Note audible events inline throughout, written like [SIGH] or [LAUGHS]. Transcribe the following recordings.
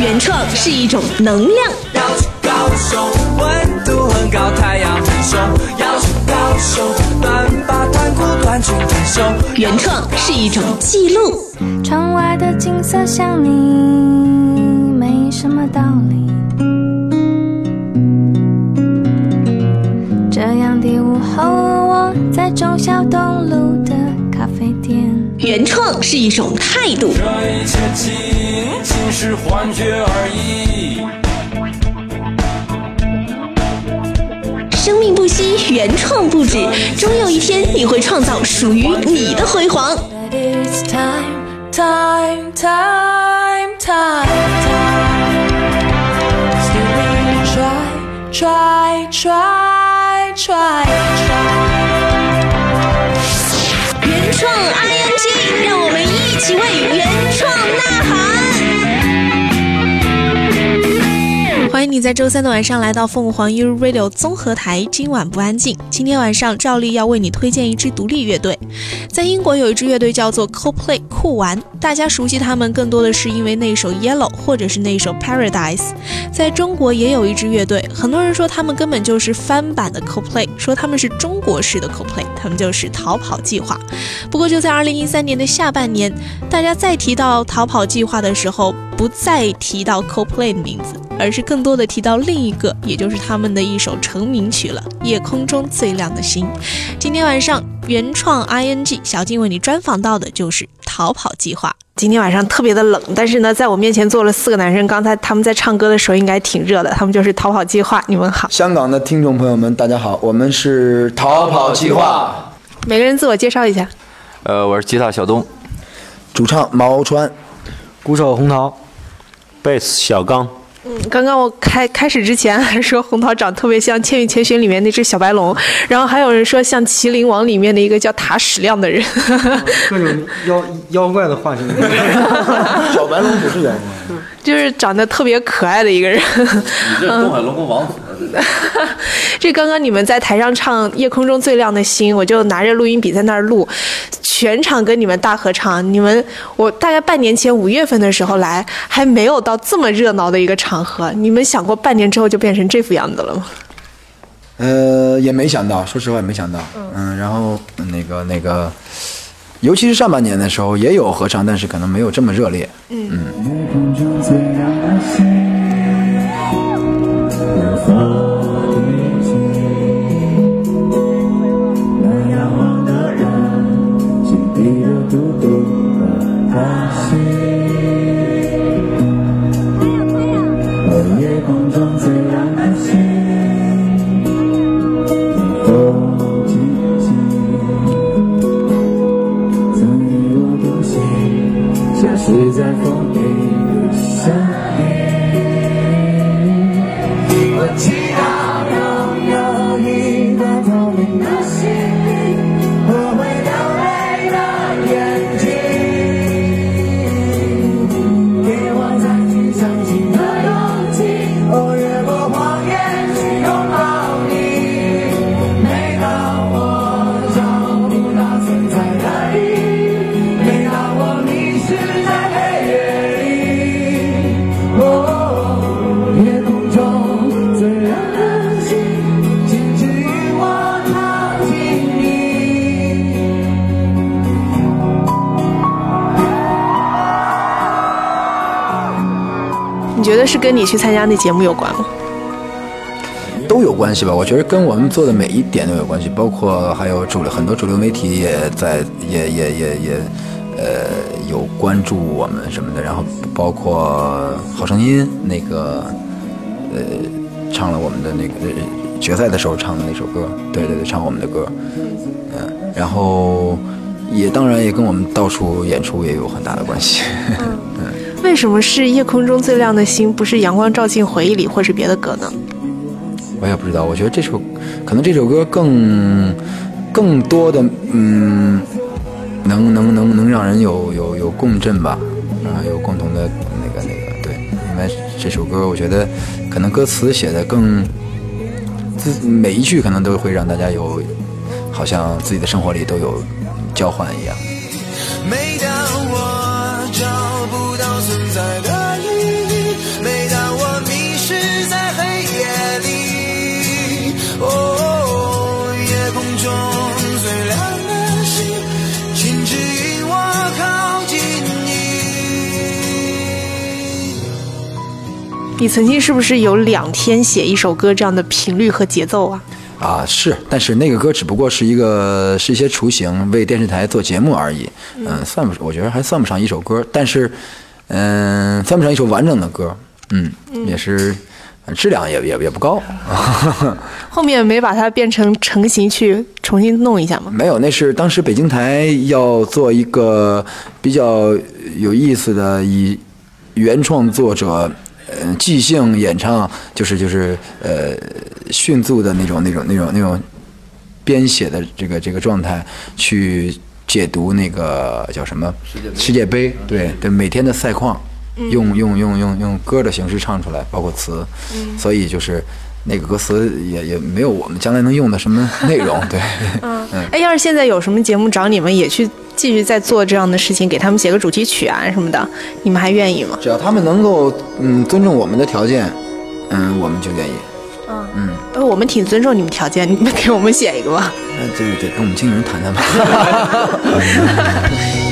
原创是一种能量。要去高手，温度很高，太阳很凶。要去高手，短发短裤短裙短袖。原创是一种记录。窗外的景色像你，没什么道理。这样的午后，我在忠孝东路。原创是一种态度。这一切仅仅是幻觉而已。生命不息，原创不止，终有一天你会创造属于你的辉煌。But it's 我们一起你在周三的晚上来到凤凰 U Radio 综合台，今晚不安静。今天晚上照例要为你推荐一支独立乐队，在英国有一支乐队叫做 Coldplay 酷玩，大家熟悉他们更多的是因为那首 Yellow 或者是那首 Paradise。在中国也有一支乐队，很多人说他们根本就是翻版的 Coldplay，说他们是中国式的 Coldplay，他们就是逃跑计划。不过就在二零一三年的下半年，大家再提到逃跑计划的时候，不再提到 Coldplay 的名字，而是更多的提到另一个，也就是他们的一首成名曲了，《夜空中最亮的星》。今天晚上原创 ING 小静为你专访到的就是逃跑计划。今天晚上特别的冷，但是呢，在我面前坐了四个男生，刚才他们在唱歌的时候应该挺热的，他们就是逃跑计划。你们好，香港的听众朋友们，大家好，我们是逃跑计划，每个人自我介绍一下。呃，我是吉他小东，主唱毛川，鼓手红桃，贝斯小刚，刚刚我开开始之前还说红桃长特别像《千与千寻》里面那只小白龙，然后还有人说像《麒麟王》里面的一个叫塔矢亮的人。[LAUGHS] 各种妖妖怪的化身。[LAUGHS] 小白龙不是妖怪，[LAUGHS] 就是长得特别可爱的一个人。你这东海龙宫王子，[LAUGHS] 这刚刚你们在台上唱《夜空中最亮的星》，我就拿着录音笔在那儿录，全场跟你们大合唱。你们我大概半年前五月份的时候来，还没有到这么热闹的一个场合。你们想过半年之后就变成这副样子了吗？呃，也没想到，说实话也没想到，嗯，然后那个那个，尤其是上半年的时候也有合唱，但是可能没有这么热烈，我遇见那仰望的人，心底的孤独和叹息。我夜空中最亮的星，风轻轻。曾与我同行，消失在风里，的声。得是跟你去参加那节目有关吗？都有关系吧？我觉得跟我们做的每一点都有关系，包括还有主流很多主流媒体也在也也也也呃有关注我们什么的，然后包括好声音那个呃唱了我们的那个呃决赛的时候唱的那首歌，对对对，唱我们的歌，嗯、然后也当然也跟我们到处演出也有很大的关系。[LAUGHS] 嗯为什么是夜空中最亮的星，不是阳光照进回忆里，或是别的歌呢？我也不知道，我觉得这首可能这首歌更更多的嗯，能能能能让人有有有共振吧，啊，有共同的那个那个对，因为这首歌我觉得可能歌词写的更自每一句可能都会让大家有好像自己的生活里都有交换一样。你。曾经是不是有两天写一首歌这样的频率和节奏啊？啊，是，但是那个歌只不过是一个是一些雏形，为电视台做节目而已。嗯，算不，我觉得还算不上一首歌，但是，嗯，算不上一首完整的歌。嗯，也是，质量也也也不高。[LAUGHS] [LAUGHS] 后面没把它变成成型去重新弄一下吗？没有，那是当时北京台要做一个比较有意思的以原创作者。呃，即兴演唱就是就是呃迅速的那种那种那种那种编写的这个这个状态去解读那个叫什么世界杯。对对每天的赛况，用用用用用歌的形式唱出来，包括词，所以就是那个歌词也也没有我们将来能用的什么内容，[LAUGHS] 对，嗯，哎，要是现在有什么节目找你们也去继续再做这样的事情，给他们写个主题曲啊什么的，你们还愿意吗？只要他们能够嗯尊重我们的条件，嗯，我们就愿意。嗯，呃，我们挺尊重你们条件，你们给我们写一个吧。那这得跟我们经纪人谈谈吧。[LAUGHS] [LAUGHS]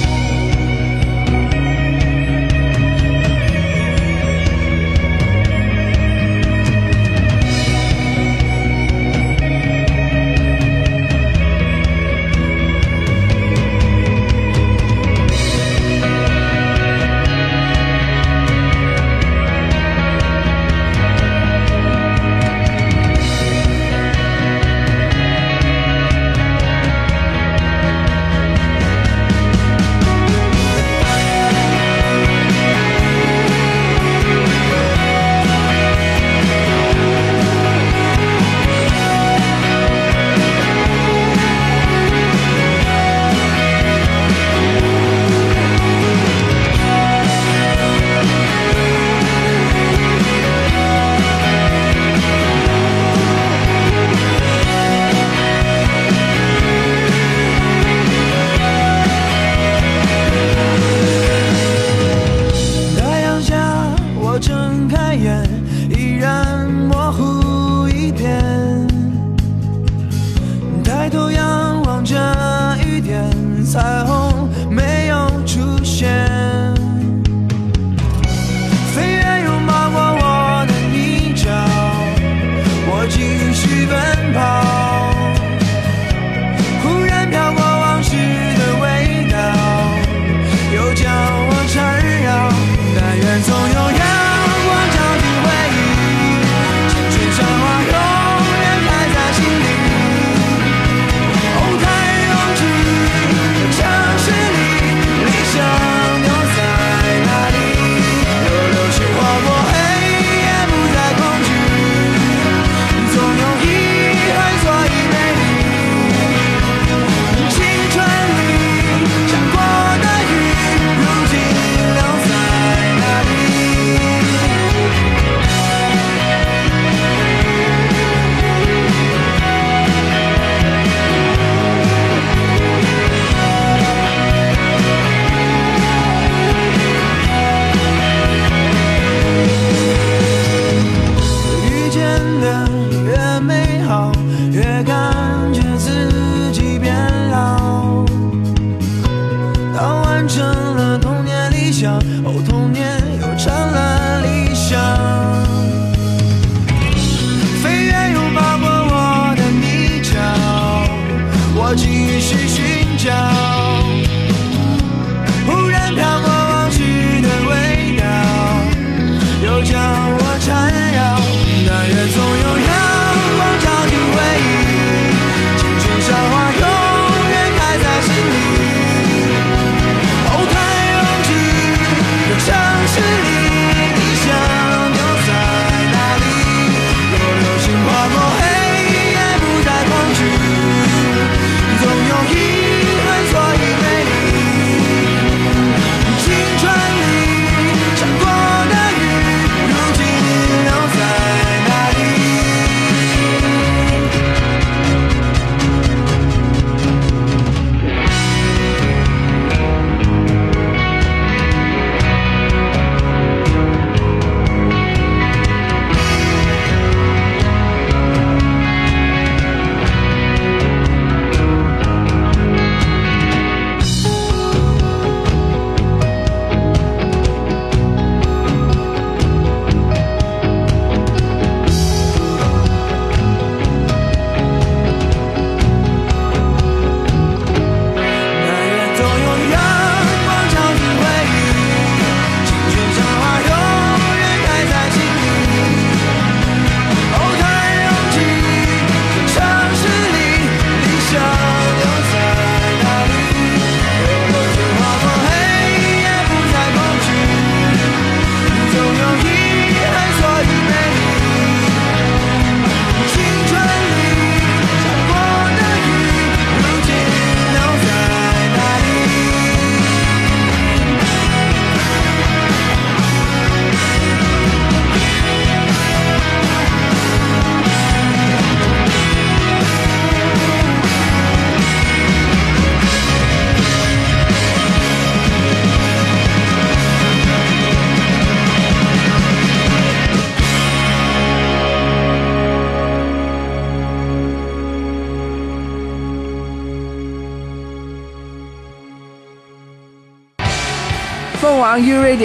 我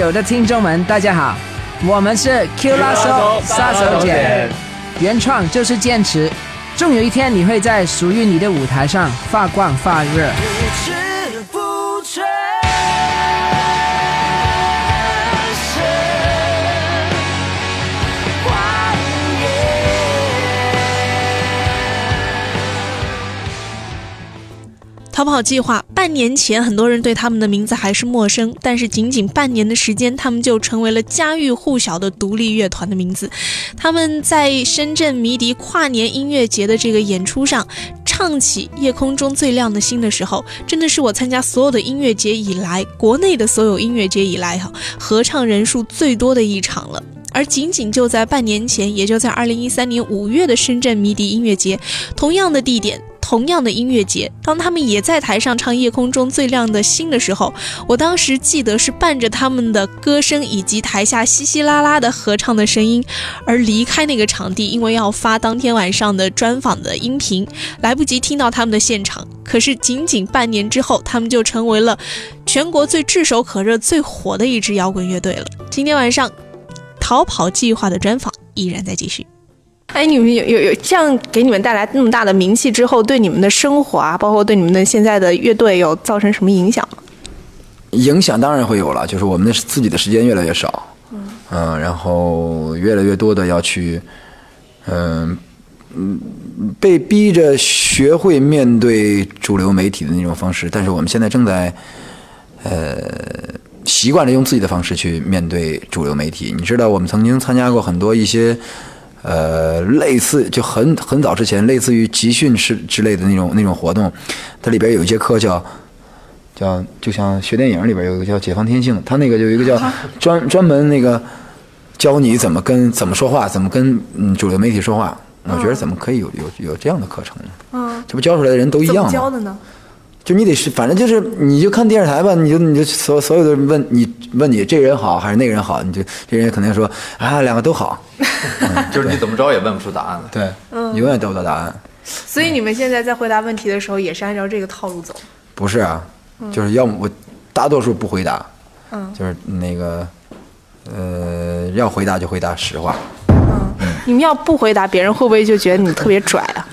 Radio 的听众们，大家好，我们是 Q 拉手杀手锏，原创就是坚持，终有一天你会在属于你的舞台上发光发热。逃跑计划半年前，很多人对他们的名字还是陌生，但是仅仅半年的时间，他们就成为了家喻户晓的独立乐团的名字。他们在深圳迷笛跨年音乐节的这个演出上，唱起《夜空中最亮的星》的时候，真的是我参加所有的音乐节以来，国内的所有音乐节以来哈，合唱人数最多的一场了。而仅仅就在半年前，也就在二零一三年五月的深圳迷笛音乐节，同样的地点。同样的音乐节，当他们也在台上唱《夜空中最亮的星》的时候，我当时记得是伴着他们的歌声以及台下稀稀拉拉的合唱的声音而离开那个场地，因为要发当天晚上的专访的音频，来不及听到他们的现场。可是仅仅半年之后，他们就成为了全国最炙手可热、最火的一支摇滚乐队了。今天晚上，逃跑计划的专访依然在继续。哎，你们有有有这样给你们带来那么大的名气之后，对你们的生活啊，包括对你们的现在的乐队有造成什么影响吗？影响当然会有了，就是我们的自己的时间越来越少，嗯、然后越来越多的要去，嗯、嗯，被逼着学会面对主流媒体的那种方式，但是我们现在正在，呃，习惯了用自己的方式去面对主流媒体。你知道，我们曾经参加过很多一些。呃，类似就很很早之前，类似于集训式之类的那种那种活动，它里边有一节课叫叫，就像学电影里边有一个叫《解放天性》，它那个有一个叫 [LAUGHS] 专专门那个教你怎么跟怎么说话，怎么跟嗯主流媒体说话。我觉得怎么可以有有有这样的课程呢？嗯，这不教出来的人都一样吗？教的呢？就你得是，反正就是，你就看电视台吧，你就你就所所有的人问你问你这人好还是那个人好，你就这人肯定说啊两个都好，[LAUGHS] 就是你怎么着也问不出答案来。对，你永远得不到答案。所以你们现在在回答问题的时候，也是按照这个套路走。不是啊，就是要么我大多数不回答，嗯就是那个呃要回答就回答实话。你们要不回答，别人会不会就觉得你特别拽啊？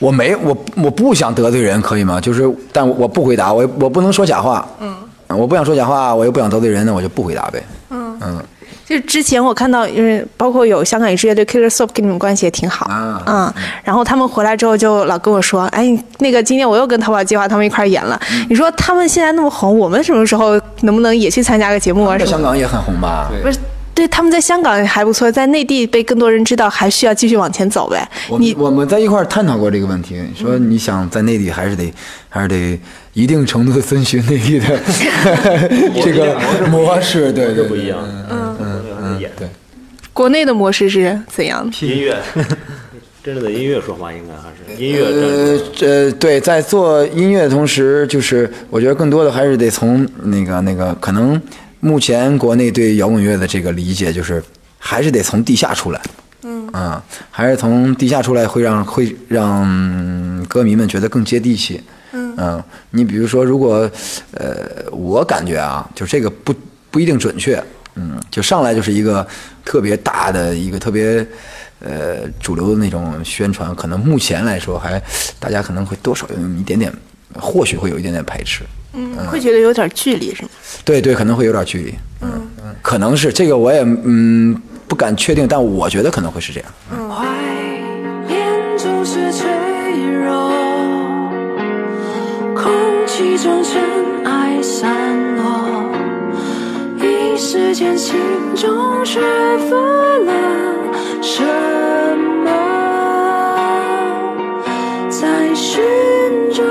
我没我我不想得罪人，可以吗？就是，但我不回答，我我不能说假话。嗯，我不想说假话，我又不想得罪人，那我就不回答呗。嗯嗯，就是之前我看到，因为包括有香港一支乐队 Killer Soap 跟你们关系也挺好，啊嗯，然后他们回来之后就老跟我说，哎，那个今天我又跟逃跑计划他们一块演了，你说他们现在那么红，我们什么时候能不能也去参加个节目啊什么的？在香港也很红吧？不是，对，他们在香港还不错，在内地被更多人知道，还需要继续往前走呗。你我我们在一块儿探讨过这个问题，说你想在内地还是得还是得一定程度的遵循内地的 [LAUGHS] 这个模式，对对，不一样。嗯，嗯嗯，对。国内的模式是怎样的？音乐，真正的音乐说话应该还是音乐呃真。这对，在做音乐的同时，就是我觉得更多的还是得从那个那个，可能目前国内对摇滚乐的这个理解，就是还是得从地下出来。嗯还是从地下出来会让会让嗯歌迷们觉得更接地气。嗯你比如说，如果呃，我感觉啊，就这个不不一定准确。嗯，就上来就是一个特别大的一个特别呃主流的那种宣传，可能目前来说还大家可能会多少有一点点，或许会有一点点排斥。嗯，会觉得有点距离是吗？对对，可能会有点距离。嗯嗯，可能是这个我也嗯不敢确定，但我觉得可能会是这样。怀念总是脆弱，空气中尘埃散落，一时间心中缺乏了什么，在寻找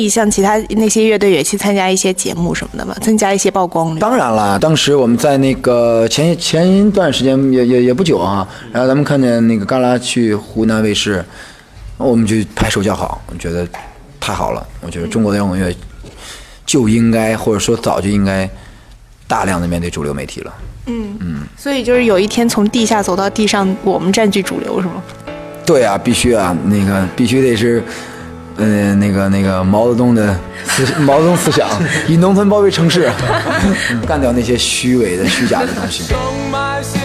你像其他那些乐队也去参加一些节目什么的嘛增加一些曝光当然了当时我们在那个前前一段时间也也也不久啊然后咱们看见那个嘎啦去湖南卫视我们就拍手叫好我觉得太好了我觉得中国的摇滚乐就应该或者说早就应该大量的面对主流媒体了。嗯嗯所以就是有一天从地下走到地上我们占据主流是吗？对啊必须啊那个必须得是嗯那个那个毛泽东的思想毛泽东思想 [LAUGHS] 以农村包围城市干掉那些虚伪的虚假的东西。[LAUGHS]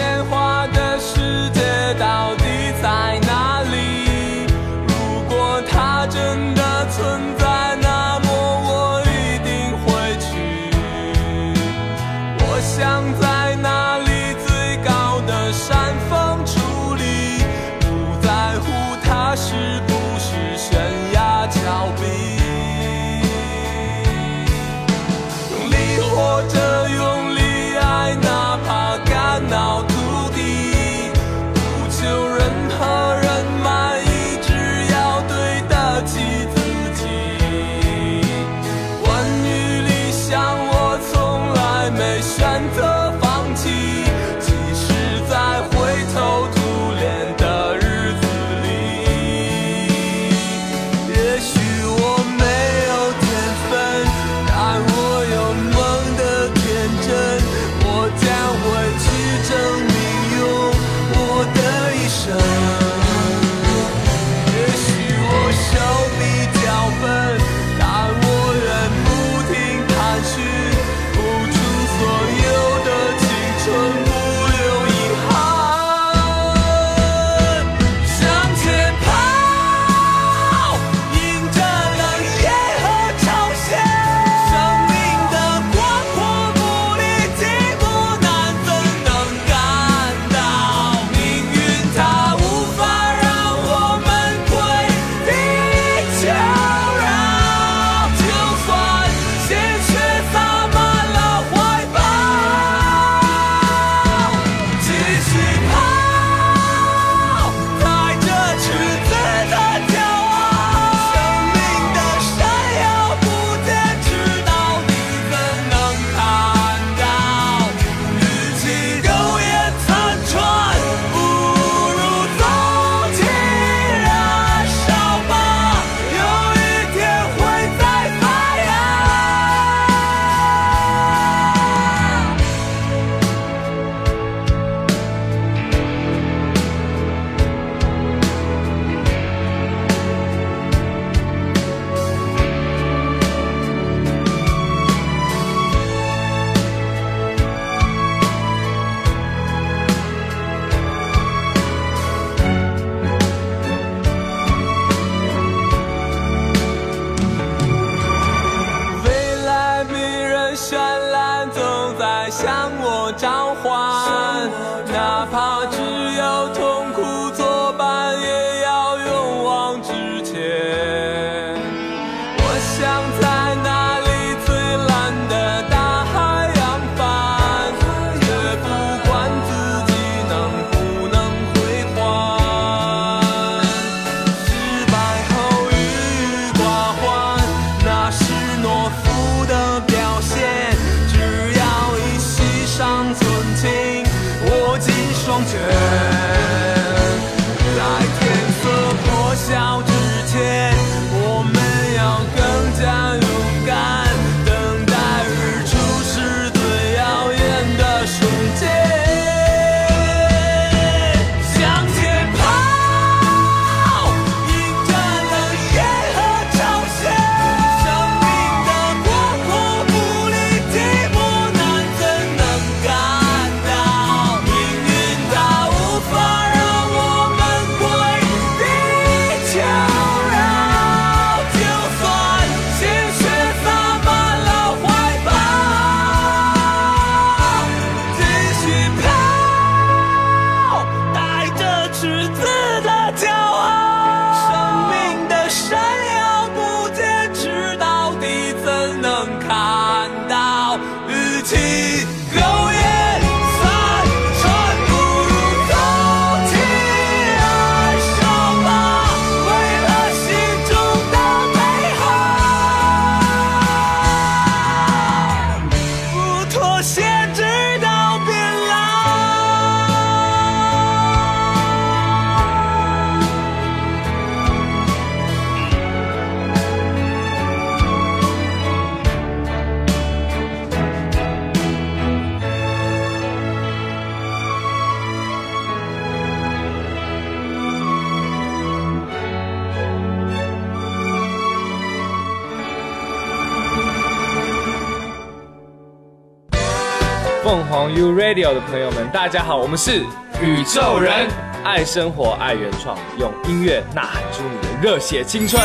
Radio 的朋友们，大家好，我们是宇宙人，爱生活，爱原创，用音乐呐喊出你的热血青春。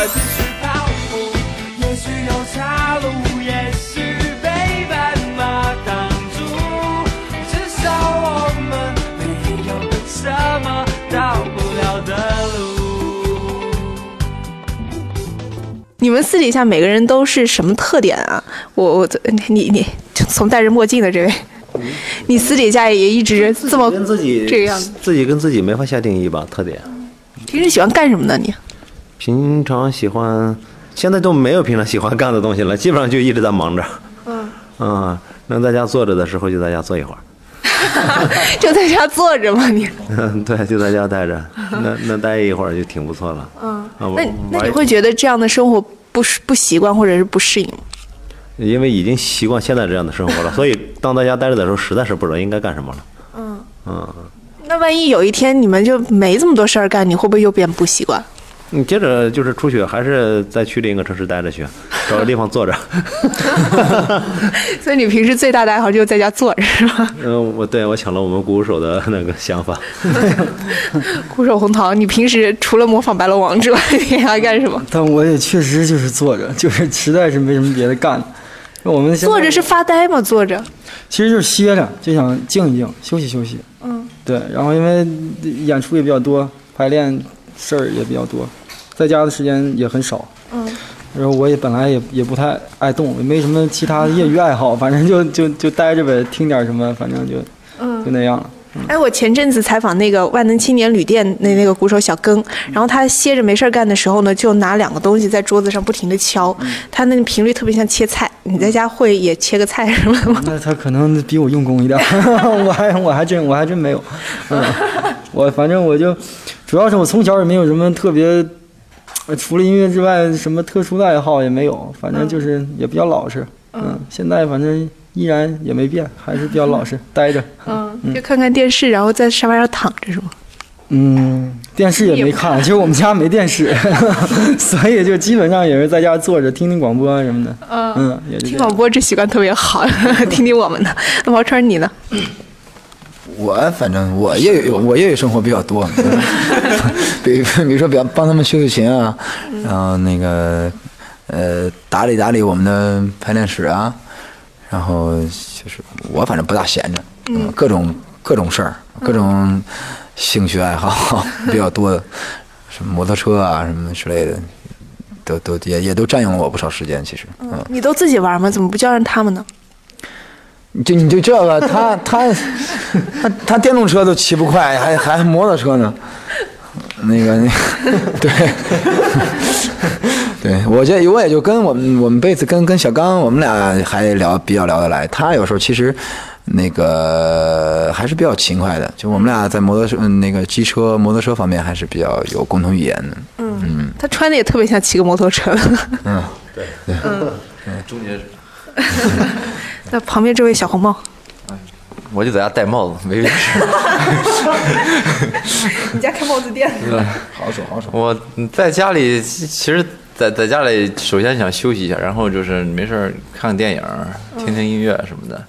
也许有岔路，也许被斑马挡住，至少我们没有什么到不了的路。你们私底下每个人都是什么特点啊？我我你你从戴着墨镜的这位，你私底下也一直这么跟自己这个样子。自己跟自己没法下定义吧？特点，平时喜欢干什么呢？你平常喜欢，现在都没有平常喜欢干的东西了，基本上就一直在忙着。嗯，啊、能在家坐着的时候就在家坐一会儿。[LAUGHS] 就在家坐着吗？你嗯，对，就在家待着，那那待一会儿就挺不错了。嗯，那那你会觉得这样的生活不不习惯或者是不适应吗？因为已经习惯现在这样的生活了，所以当在家待着的时候，实在是不知道应该干什么了。嗯，嗯，那万一有一天你们就没这么多事儿干，你会不会又变不习惯？你接着就是出去，还是再去另一个城市待着去，找个地方坐着。[LAUGHS] 所以你平时最大的爱好就是在家坐着，是吧？嗯，[LAUGHS] 我对我抢了我们鼓手的那个想法。[LAUGHS] 鼓手红桃，你平时除了模仿白龙王之外，你还干什么？但我也确实就是坐着，就是实在是没什么别的干。我们坐着是发呆吗？坐着，其实就是歇着，就想静一静，休息休息。嗯，对，然后因为演出也比较多，排练事儿也比较多，在家的时间也很少。嗯，然后我也本来也也不太爱动，也没什么其他的业余爱好，反正就就就待着呗，听点什么，反正就嗯就那样了。哎，我前阵子采访那个万能青年旅店那那个鼓手小庚，然后他歇着没事儿干的时候呢，就拿两个东西在桌子上不停的敲，他那个频率特别像切菜。你在家会也切个菜什么的吗？那他可能比我用功一点，[LAUGHS] 我还我还真我还真没有。嗯，我反正我就主要是我从小也没有什么特别，呃除了音乐之外，什么特殊的爱好也没有，反正就是也比较老实。嗯，现在反正依然也没变，还是比较老实，[LAUGHS] 待着。嗯，就看看电视，然后在沙发上躺着是吗？嗯，电视也没看，其实我们家没电视，[LAUGHS] 所以就基本上也是在家坐着听听广播啊什么的。嗯。听广播这习惯特别好，[LAUGHS] 听听我们的。那毛川你呢？我反正我业余我业余生活比较多，比比如说比方帮他们修修琴啊，然后那个呃打理打理我们的排练室啊，然后就是我反正不大闲着，嗯各种各种事儿，各种兴趣爱好 [LAUGHS] 比较多的，什么摩托车啊什么之类的，都都也也都占用了我不少时间，其实，嗯。你都自己玩吗？怎么不叫上他们呢？就你就这个，他他 [LAUGHS] 他他电动车都骑不快，还还摩托车呢。那个那 [LAUGHS] 对对，我这我也就跟我们我们贝斯跟跟小刚，我们俩还聊比较聊得来。他有时候其实那个还是比较勤快的，就我们俩在摩托车嗯那个机车摩托车方面还是比较有共同语言的。嗯，他穿的也特别像骑个摩托车。[LAUGHS] 嗯，对对，嗯，终结者。[LAUGHS] 那旁边这位小红帽，我就在家戴帽子，没别的事。[LAUGHS] 你家开帽子店？好手好手。我在家里，其实在在家里，首先想休息一下，然后就是没事儿看看电影，听听音乐什么的。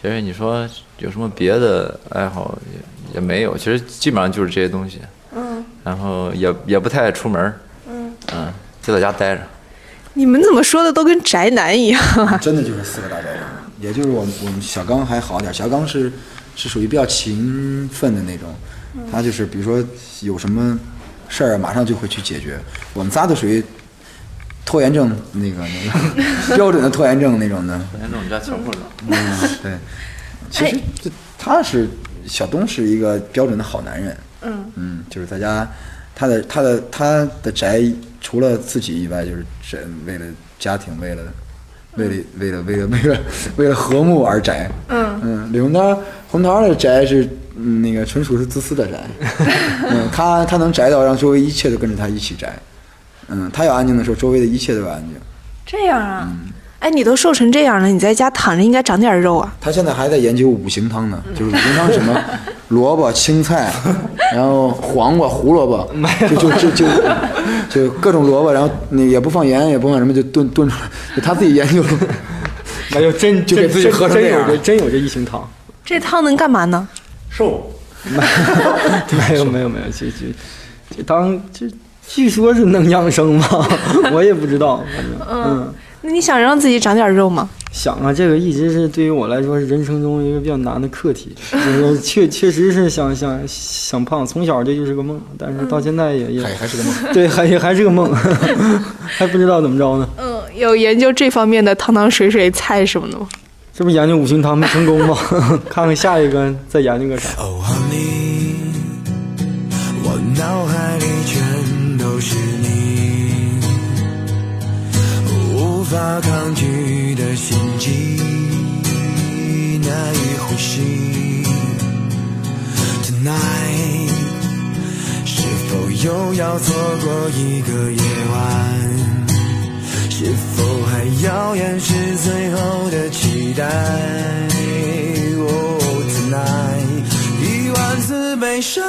其实你说有什么别的爱好也也没有，其实基本上就是这些东西。嗯然后也也不太爱出门，嗯，嗯，就在家待着。你们怎么说的都跟宅男一样啊？真的就是四个大宅男，也就是我们我们小刚还好点，小刚是是属于比较勤奋的那种，他就是比如说有什么事儿，马上就会去解决。我们仨都属于拖延症那个那个 [LAUGHS] 标准的拖延症那种的。拖延症，你家强迫症。嗯，对。其实这他是小东是一个标准的好男人。嗯嗯，就是在家，他的他的他的宅除了自己以外，就是宅为了家庭，为了为了为了为了为了为了和睦而宅。嗯嗯，李红桃红桃的宅是嗯那个纯属是自私的宅。[LAUGHS] 嗯，他他能宅到让周围一切都跟着他一起宅。嗯，他要安静的时候，周围的一切都安静。这样啊？哎，你都瘦成这样了，你在家躺着应该长点肉啊。他现在还在研究五行汤呢，就是五行汤什么 [LAUGHS] 萝卜、青菜，[LAUGHS] 然后黄瓜、胡萝卜，就就就就就各种萝卜，然后那也不放盐，也不放什么，就炖炖出来，就他自己研究。那就真 [LAUGHS] 就给自己喝成真有这样这真有这一行汤。这汤能干嘛呢？瘦。没有没有没有，这这这当这据说是能养生吧，我也不知道，反正嗯。那你想让自己长点肉吗？想啊，这个一直是对于我来说是人生中一个比较难的课题。就是确确实是想想想胖，从小这就是个梦，但是到现在也也还还是个梦。对，还也还是个梦，[LAUGHS] 还不知道怎么着呢。嗯，有研究这方面的汤汤水水菜什么的吗？这不研究五行汤没成功吗？[LAUGHS] 看看下一个再研究个啥。我脑海里全都是你，无法抗拒的心悸，难以呼吸。Tonight，是否又要错过一个夜晚？是否还要掩饰最后的期待？Oh tonight，一万次悲伤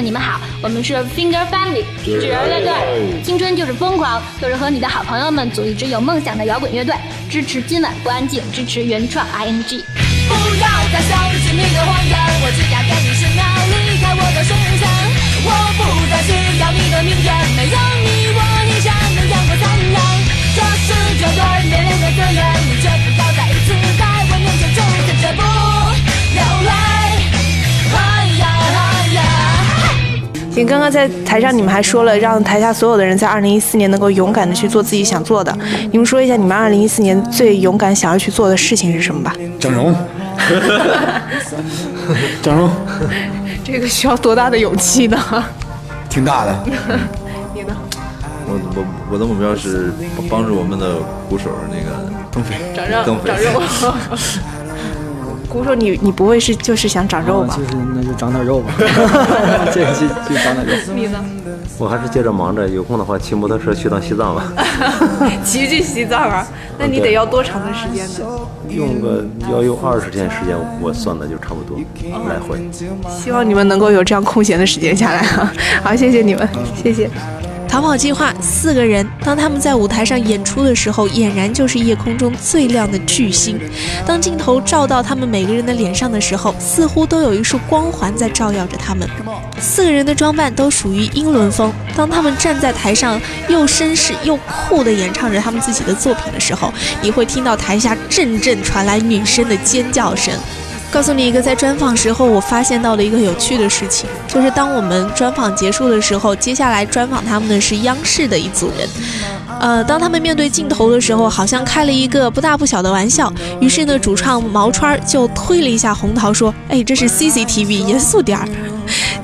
们，你们好，我们是 Finger Family 纸人乐队，青春就是疯狂，就是和你的好朋友们组一支有梦想的摇滚乐队，支持今晚不安静，支持原创 ING。不要再相信你的谎言，我只要跟你十秒离开我的视线。我不再需要你的明天，行，刚刚在台上你们还说了，让台下所有的人在二零一四年能够勇敢的去做自己想做的。你们说一下，你们二零一四年最勇敢想要去做的事情是什么吧？整容，[LAUGHS] 整容，这个需要多大的勇气呢？挺大的。[LAUGHS] 你呢？我我我的目标是帮助我们的鼓手那个增肥，长肉，增肥长肉。[LAUGHS] 鼓手，你你不会是就是想长肉吧？就是那就长点肉吧，[LAUGHS] 这就就长点肉。你呢？我还是接着忙着，有空的话骑摩托车去趟西藏吧，[LAUGHS] 骑去西藏啊？那你得要多长的时间呢？用个要用二十天时间，我算的就差不多来回。希望你们能够有这样空闲的时间下来啊！好，谢谢你们，谢谢。逃跑计划四个人，当他们在舞台上演出的时候，俨然就是夜空中最亮的巨星。当镜头照到他们每个人的脸上的时候，似乎都有一束光环在照耀着他们。四个人的装扮都属于英伦风。当他们站在台上，又绅士又酷地演唱着他们自己的作品的时候，你会听到台下阵阵传来女生的尖叫声。告诉你一个在专访时候我发现到的一个有趣的事情，就是当我们专访结束的时候，接下来专访他们的是央视的一组人。呃，当他们面对镜头的时候，好像开了一个不大不小的玩笑。于是呢，主唱毛川就推了一下红桃，说：“哎，这是 CCTV，严肃点儿。”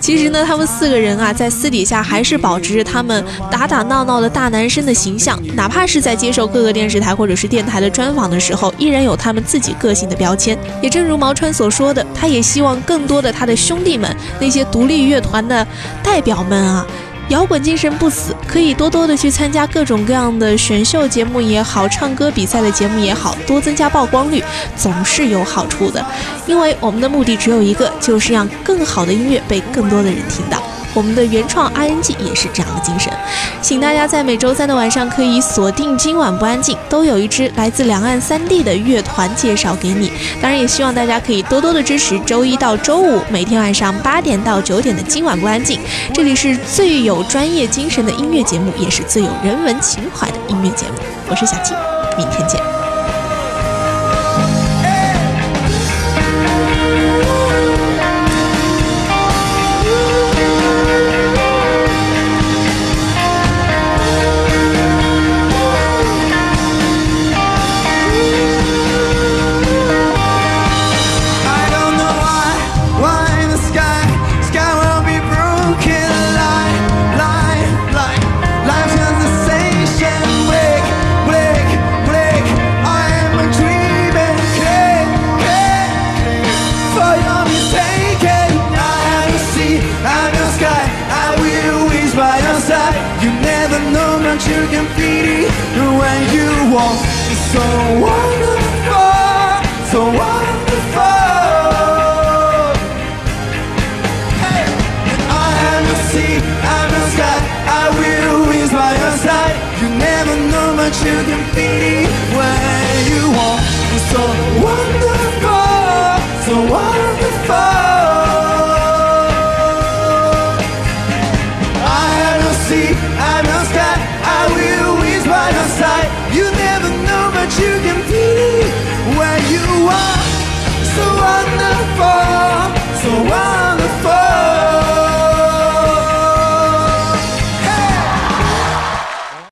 其实呢，他们四个人啊，在私底下还是保持着他们打打闹闹的大男生的形象，哪怕是在接受各个电视台或者是电台的专访的时候，依然有他们自己个性的标签。也正如毛川所说的，他也希望更多的他的兄弟们，那些独立乐团的代表们啊。摇滚精神不死，可以多多的去参加各种各样的选秀节目也好，唱歌比赛的节目也好，多增加曝光率，总是有好处的。因为我们的目的只有一个，就是让更好的音乐被更多的人听到。我们的原创 ING 也是这样的精神，请大家在每周三的晚上可以锁定今晚不安静，都有一支来自两岸三地的乐团介绍给你。当然，也希望大家可以多多的支持周一到周五每天晚上八点到九点的今晚不安静。这里是最有专业精神的音乐节目，也是最有人文情怀的音乐节目。我是小七，明天见。